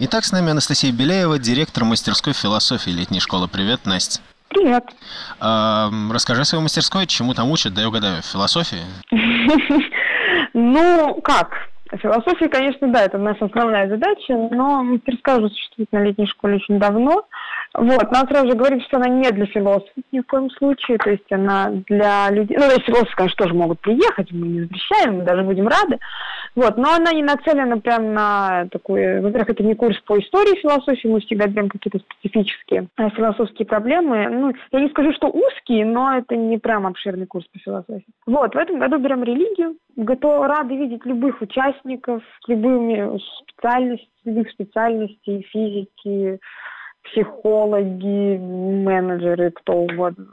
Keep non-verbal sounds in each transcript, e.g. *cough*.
Итак, с нами Анастасия Беляева, директор мастерской философии летней школы. Привет, Настя. Привет. А, расскажи о своей мастерской, чему там учат, да я угадаю, философии? *laughs* Ну, как? Философия, конечно, да, это наша основная задача, но мастерская уже существует на летней школе очень давно. Вот, нам сразу же говорит, что она не для философов ни в коем случае, то есть она для людей, ну, то есть философы, конечно, тоже могут приехать, мы не запрещаем, мы даже будем рады, вот, но она не нацелена прям на такой, во-первых, это не курс по истории философии, мы всегда берем какие-то специфические э, философские проблемы. Ну, я не скажу, что узкие, но это не прям обширный курс по философии. Вот, в этом году берем религию. Готовы, рады видеть любых участников, любыми специальностями, любых специальностей, физики, психологи, менеджеры, кто угодно.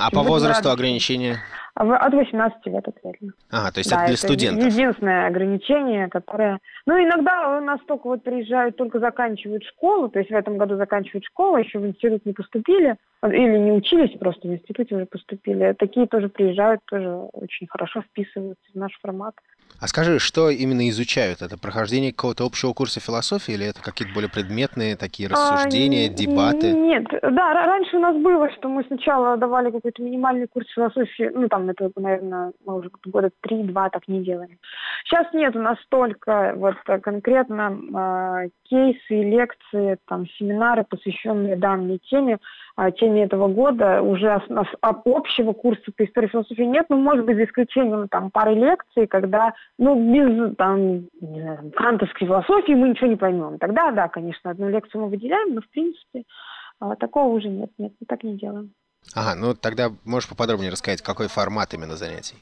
А по возрасту ограничения? От 18 лет ответно. Ага, то есть да, это для это студентов. единственное ограничение, которое... Ну, иногда у нас только вот приезжают, только заканчивают школу, то есть в этом году заканчивают школу, еще в институт не поступили, или не учились, просто в институте уже поступили. Такие тоже приезжают, тоже очень хорошо вписываются в наш формат. А скажи, что именно изучают? Это прохождение какого-то общего курса философии или это какие-то более предметные такие а, рассуждения, а, дебаты? Нет, да, раньше у нас было, что мы сначала давали какой-то минимальный курс философии, ну там это, наверное, мы уже года три-два так не делаем. Сейчас нет, у нас только вот конкретно э, кейсы, лекции, там семинары, посвященные данной теме, э, теме этого года. Уже общего курса по истории философии нет, но может быть за исключением там пары лекций, когда ну, без там, не знаю, кантовской философии мы ничего не поймем. Тогда, да, конечно, одну лекцию мы выделяем, но, в принципе, а, такого уже нет, нет, мы так не делаем. Ага, ну тогда можешь поподробнее рассказать, какой формат именно занятий?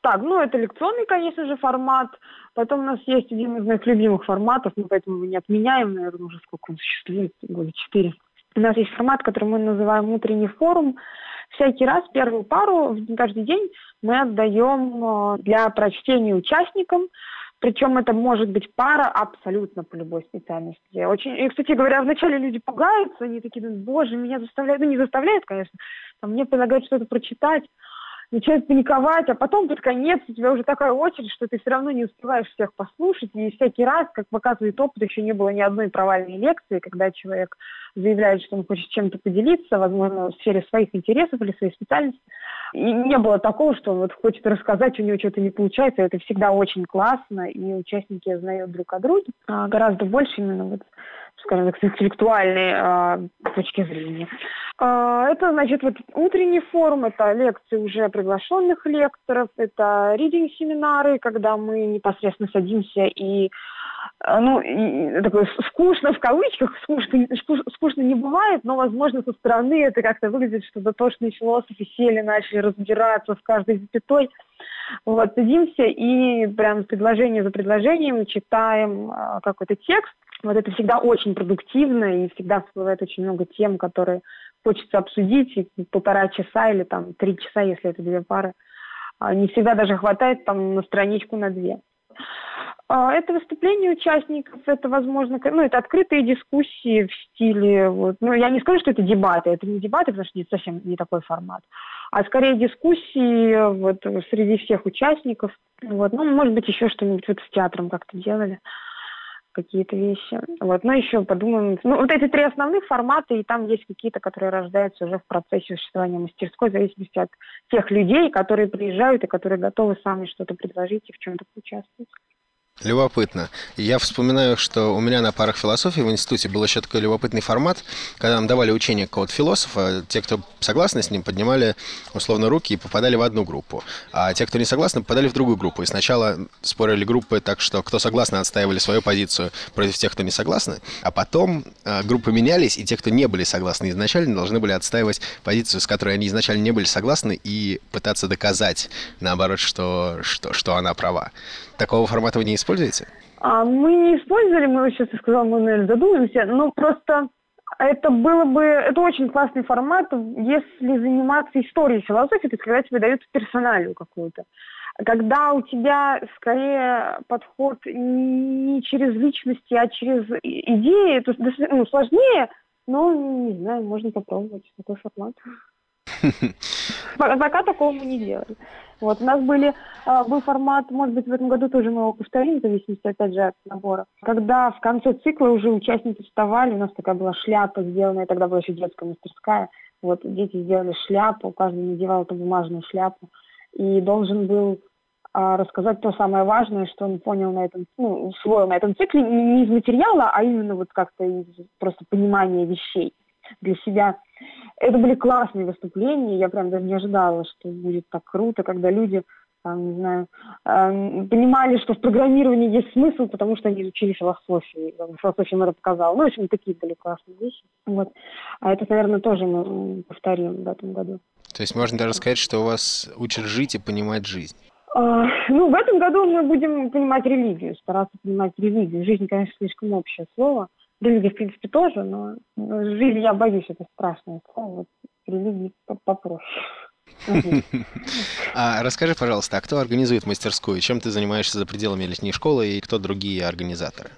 Так, ну это лекционный, конечно же, формат. Потом у нас есть один из моих любимых форматов, мы поэтому его не отменяем, наверное, уже сколько он существует, года четыре. У нас есть формат, который мы называем утренний форум всякий раз первую пару каждый день мы отдаем э, для прочтения участникам, причем это может быть пара абсолютно по любой специальности. Очень, и, кстати говоря, вначале люди пугаются, они такие, боже, меня заставляют, ну не заставляют, конечно, там, мне предлагают что-то прочитать, начинают паниковать, а потом под конец у тебя уже такая очередь, что ты все равно не успеваешь всех послушать, и всякий раз, как показывает опыт, еще не было ни одной провальной лекции, когда человек заявляет, что он хочет чем-то поделиться, возможно, в сфере своих интересов или своей специальности. И не было такого, что он вот хочет рассказать, у него что-то не получается. Это всегда очень классно, и участники знают друг о друге а, гораздо больше именно вот скажем так, с интеллектуальной а, точки зрения. А, это, значит, вот утренний форум, это лекции уже приглашенных лекторов, это ридинг-семинары, когда мы непосредственно садимся и а, ну, и, такое скучно в кавычках, скучно, скучно не бывает, но, возможно, со стороны это как-то выглядит, что дотошные философы сели, начали разбираться в каждой запятой. Вот, садимся и прям предложение за предложением читаем какой-то текст. Вот это всегда очень продуктивно и всегда всплывает очень много тем, которые хочется обсудить, и полтора часа или там три часа, если это две пары. А, не всегда даже хватает там на страничку, на две. А, это выступление участников, это, возможно, ну, это открытые дискуссии в стиле, вот, ну, я не скажу, что это дебаты, это не дебаты, потому что это совсем не такой формат, а скорее дискуссии вот, среди всех участников, вот, ну, может быть, еще что-нибудь вот с театром как-то делали какие-то вещи. Вот. Но еще подумаем. Ну, вот эти три основных формата, и там есть какие-то, которые рождаются уже в процессе существования мастерской, в зависимости от тех людей, которые приезжают и которые готовы сами что-то предложить и в чем-то поучаствовать. Любопытно. Я вспоминаю, что у меня на парах философии в институте был еще такой любопытный формат, когда нам давали учение какого-то философа, те, кто согласны с ним, поднимали условно руки и попадали в одну группу, а те, кто не согласны, попадали в другую группу. И сначала спорили группы так, что кто согласны, отстаивали свою позицию против тех, кто не согласны, а потом э, группы менялись, и те, кто не были согласны изначально, должны были отстаивать позицию, с которой они изначально не были согласны, и пытаться доказать, наоборот, что, что, что она права. Такого формата вы не используете? А, мы не использовали, мы сейчас я сказала, мы, наверное, задумаемся, но просто это было бы, это очень классный формат, если заниматься историей философии, то есть когда тебе дают персоналию какую-то. Когда у тебя скорее подход не через личности, а через идеи, то есть ну, сложнее, но, не знаю, можно попробовать такой формат. *laughs* Пока такого мы не делали. Вот, у нас были, а, был формат, может быть, в этом году тоже мы его повторим, в зависимости, опять же, от набора. Когда в конце цикла уже участники вставали, у нас такая была шляпа сделанная, тогда была еще детская мастерская, вот, дети сделали шляпу, каждый надевал эту бумажную шляпу, и должен был а, рассказать то самое важное, что он понял на этом, ну, усвоил на этом цикле, не из материала, а именно вот как-то из просто понимания вещей для себя. Это были классные выступления, я прям даже не ожидала, что будет так круто, когда люди там, не знаю, э, понимали, что в программировании есть смысл, потому что они изучили философию, философия им это показала. Ну, в общем, такие были классные вещи. Вот. А это, наверное, тоже мы повторим в этом году. То есть можно даже сказать, что у вас учат жить и понимать жизнь? А, ну, в этом году мы будем понимать религию, стараться понимать религию. Жизнь, конечно, слишком общее слово. Религия, в принципе, тоже, но жизнь, я боюсь, это страшное слово. Вот религии попроще. А расскажи, пожалуйста, а кто организует мастерскую? Чем ты занимаешься за пределами летней школы и кто другие организаторы?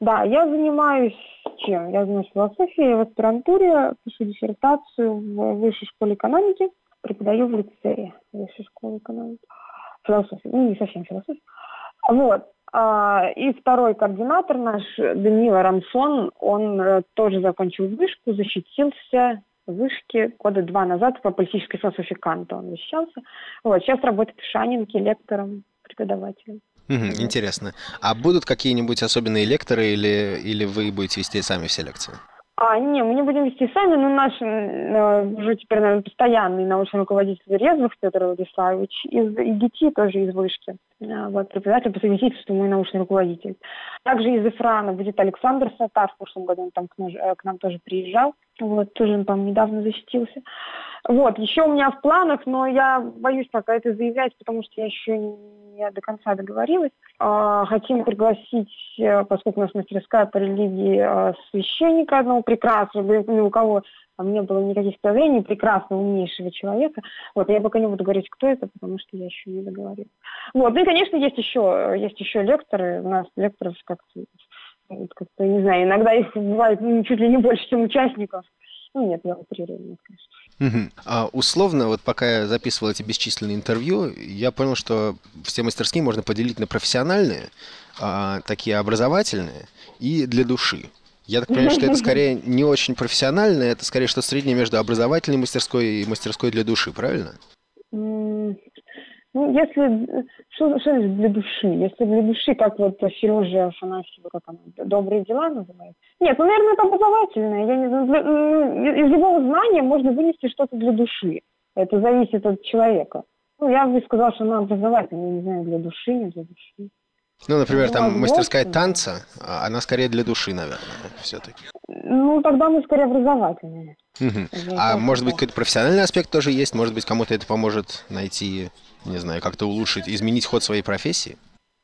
Да, я занимаюсь чем? Я занимаюсь философией в аспирантуре, пишу диссертацию в Высшей школе экономики, преподаю в лицее Высшей школы экономики. Философию, ну не совсем философию. Вот. А, и второй координатор наш, Данила Рамсон, он э, тоже закончил вышку, защитился в вышке года два назад по политической философии Канта он защищался. Вот, сейчас работает в Шанинке лектором, преподавателем. Угу, интересно. А будут какие-нибудь особенные лекторы или, или вы будете вести сами все лекции? А, не, мы не будем вести сами, но наш э, уже теперь, наверное, постоянный научный руководитель Резвых Петр Владиславович из ИГИТИ, тоже из Вышки. Э, вот, преподаватель по совместительству мой научный руководитель. Также из ИФРАНа будет Александр Сатар, в прошлом году он там к, наш, э, к нам тоже приезжал. Вот, тоже он, по недавно защитился. Вот, еще у меня в планах, но я боюсь пока это заявлять, потому что я еще не до конца договорилась. А, хотим пригласить, э, поскольку у нас мастерская по религии, э, священника одного прекрасного, ни у кого там не было никаких подозрений, прекрасного, умнейшего человека. Вот, я пока не буду говорить, кто это, потому что я еще не договорилась. Вот, ну и, конечно, есть еще, есть еще лекторы. У нас лекторов как-то, как-то не знаю, иногда их бывает ну, чуть ли не больше, чем участников. Ну, нет, я утрирую, конечно. Угу. А условно, вот пока я записывал эти бесчисленные интервью, я понял, что все мастерские можно поделить на профессиональные, а, такие образовательные и для души. Я так понимаю, что это *laughs* скорее не очень профессиональное, это скорее что среднее между образовательной мастерской и мастерской для души, правильно? Ну, если... Что, что для души? Если для души, как вот Сережа Афанасьева, как она, «Добрые дела» называется? Нет, ну, наверное, это образовательное. Я не знаю, из любого знания можно вынести что-то для души. Это зависит от человека. Ну, я бы сказала, что она образовательная, не знаю, для души, не для души. Ну, например, там ну, мастерская танца, а она скорее для души, наверное, все-таки. Ну, тогда мы скорее образовательные. Угу. А может быть, какой-то профессиональный аспект тоже есть? Может быть, кому-то это поможет найти не знаю, как-то улучшить, изменить ход своей профессии?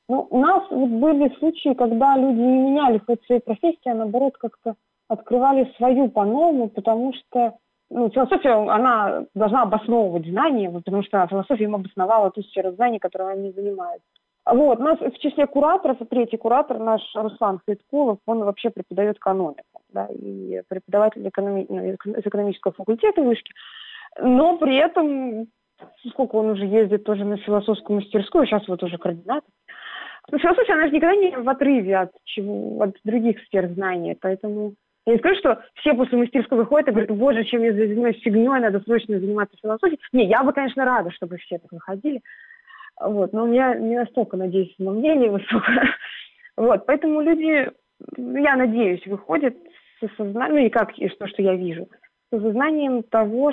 Ну, у нас вот были случаи, когда люди не меняли ход своей профессии, а наоборот как-то открывали свою по-новому, потому что ну, философия, она должна обосновывать знания, потому что философия им обосновала ту сферу знаний, которой они занимаются. Вот, нас в числе кураторов, третий куратор наш Руслан Хайткулов, он вообще преподает экономику, да, и преподаватель экономи... Ну, из экономического факультета вышки, но при этом сколько он уже ездит тоже на философскую мастерскую, сейчас вот уже координатор. Но философия, она же никогда не в отрыве от, чего, от других сфер знаний, поэтому я не скажу, что все после мастерской выходят и говорят, боже, чем я занимаюсь фигней, надо срочно заниматься философией. Не, я бы, конечно, рада, чтобы все так выходили. Вот, но у меня не настолько, надеюсь, мнение высокое. *laughs* Вот, поэтому люди, я надеюсь, выходят с осознанием, ну и как, и то, что я вижу, с осознанием того,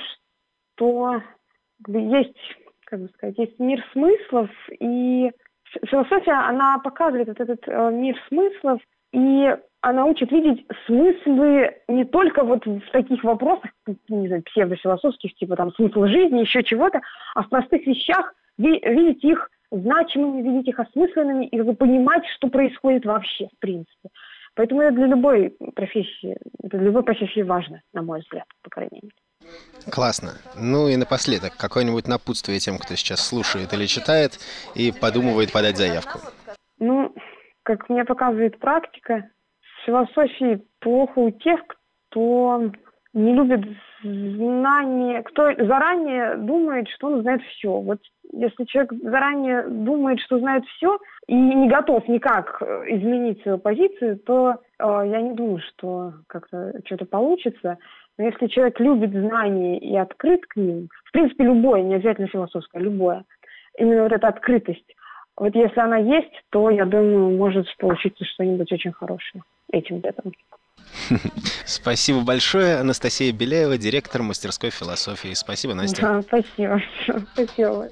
что есть, как бы сказать, есть мир смыслов, и философия, она показывает вот этот э, мир смыслов, и она учит видеть смыслы не только вот в таких вопросах, не знаю, псевдофилософских, типа там смысл жизни, еще чего-то, а в простых вещах видеть их значимыми, видеть их осмысленными и понимать, что происходит вообще, в принципе. Поэтому это для любой профессии, для любой профессии важно, на мой взгляд, по крайней мере. Классно. Ну и напоследок, какое-нибудь напутствие тем, кто сейчас слушает или читает и подумывает подать заявку? Ну, как мне показывает практика, в философии плохо у тех, кто не любит знание, кто заранее думает, что он знает все. Вот если человек заранее думает, что знает все, и не готов никак э, изменить свою позицию, то э, я не думаю, что как-то что-то получится. Но если человек любит знания и открыт к ним, в принципе, любое, не обязательно философское, любое, именно вот эта открытость, вот если она есть, то, я думаю, может получиться что-нибудь очень хорошее этим летом. *laughs* Спасибо большое. Анастасия Беляева, директор мастерской философии. Спасибо, Настя. Да, спасибо. Спасибо.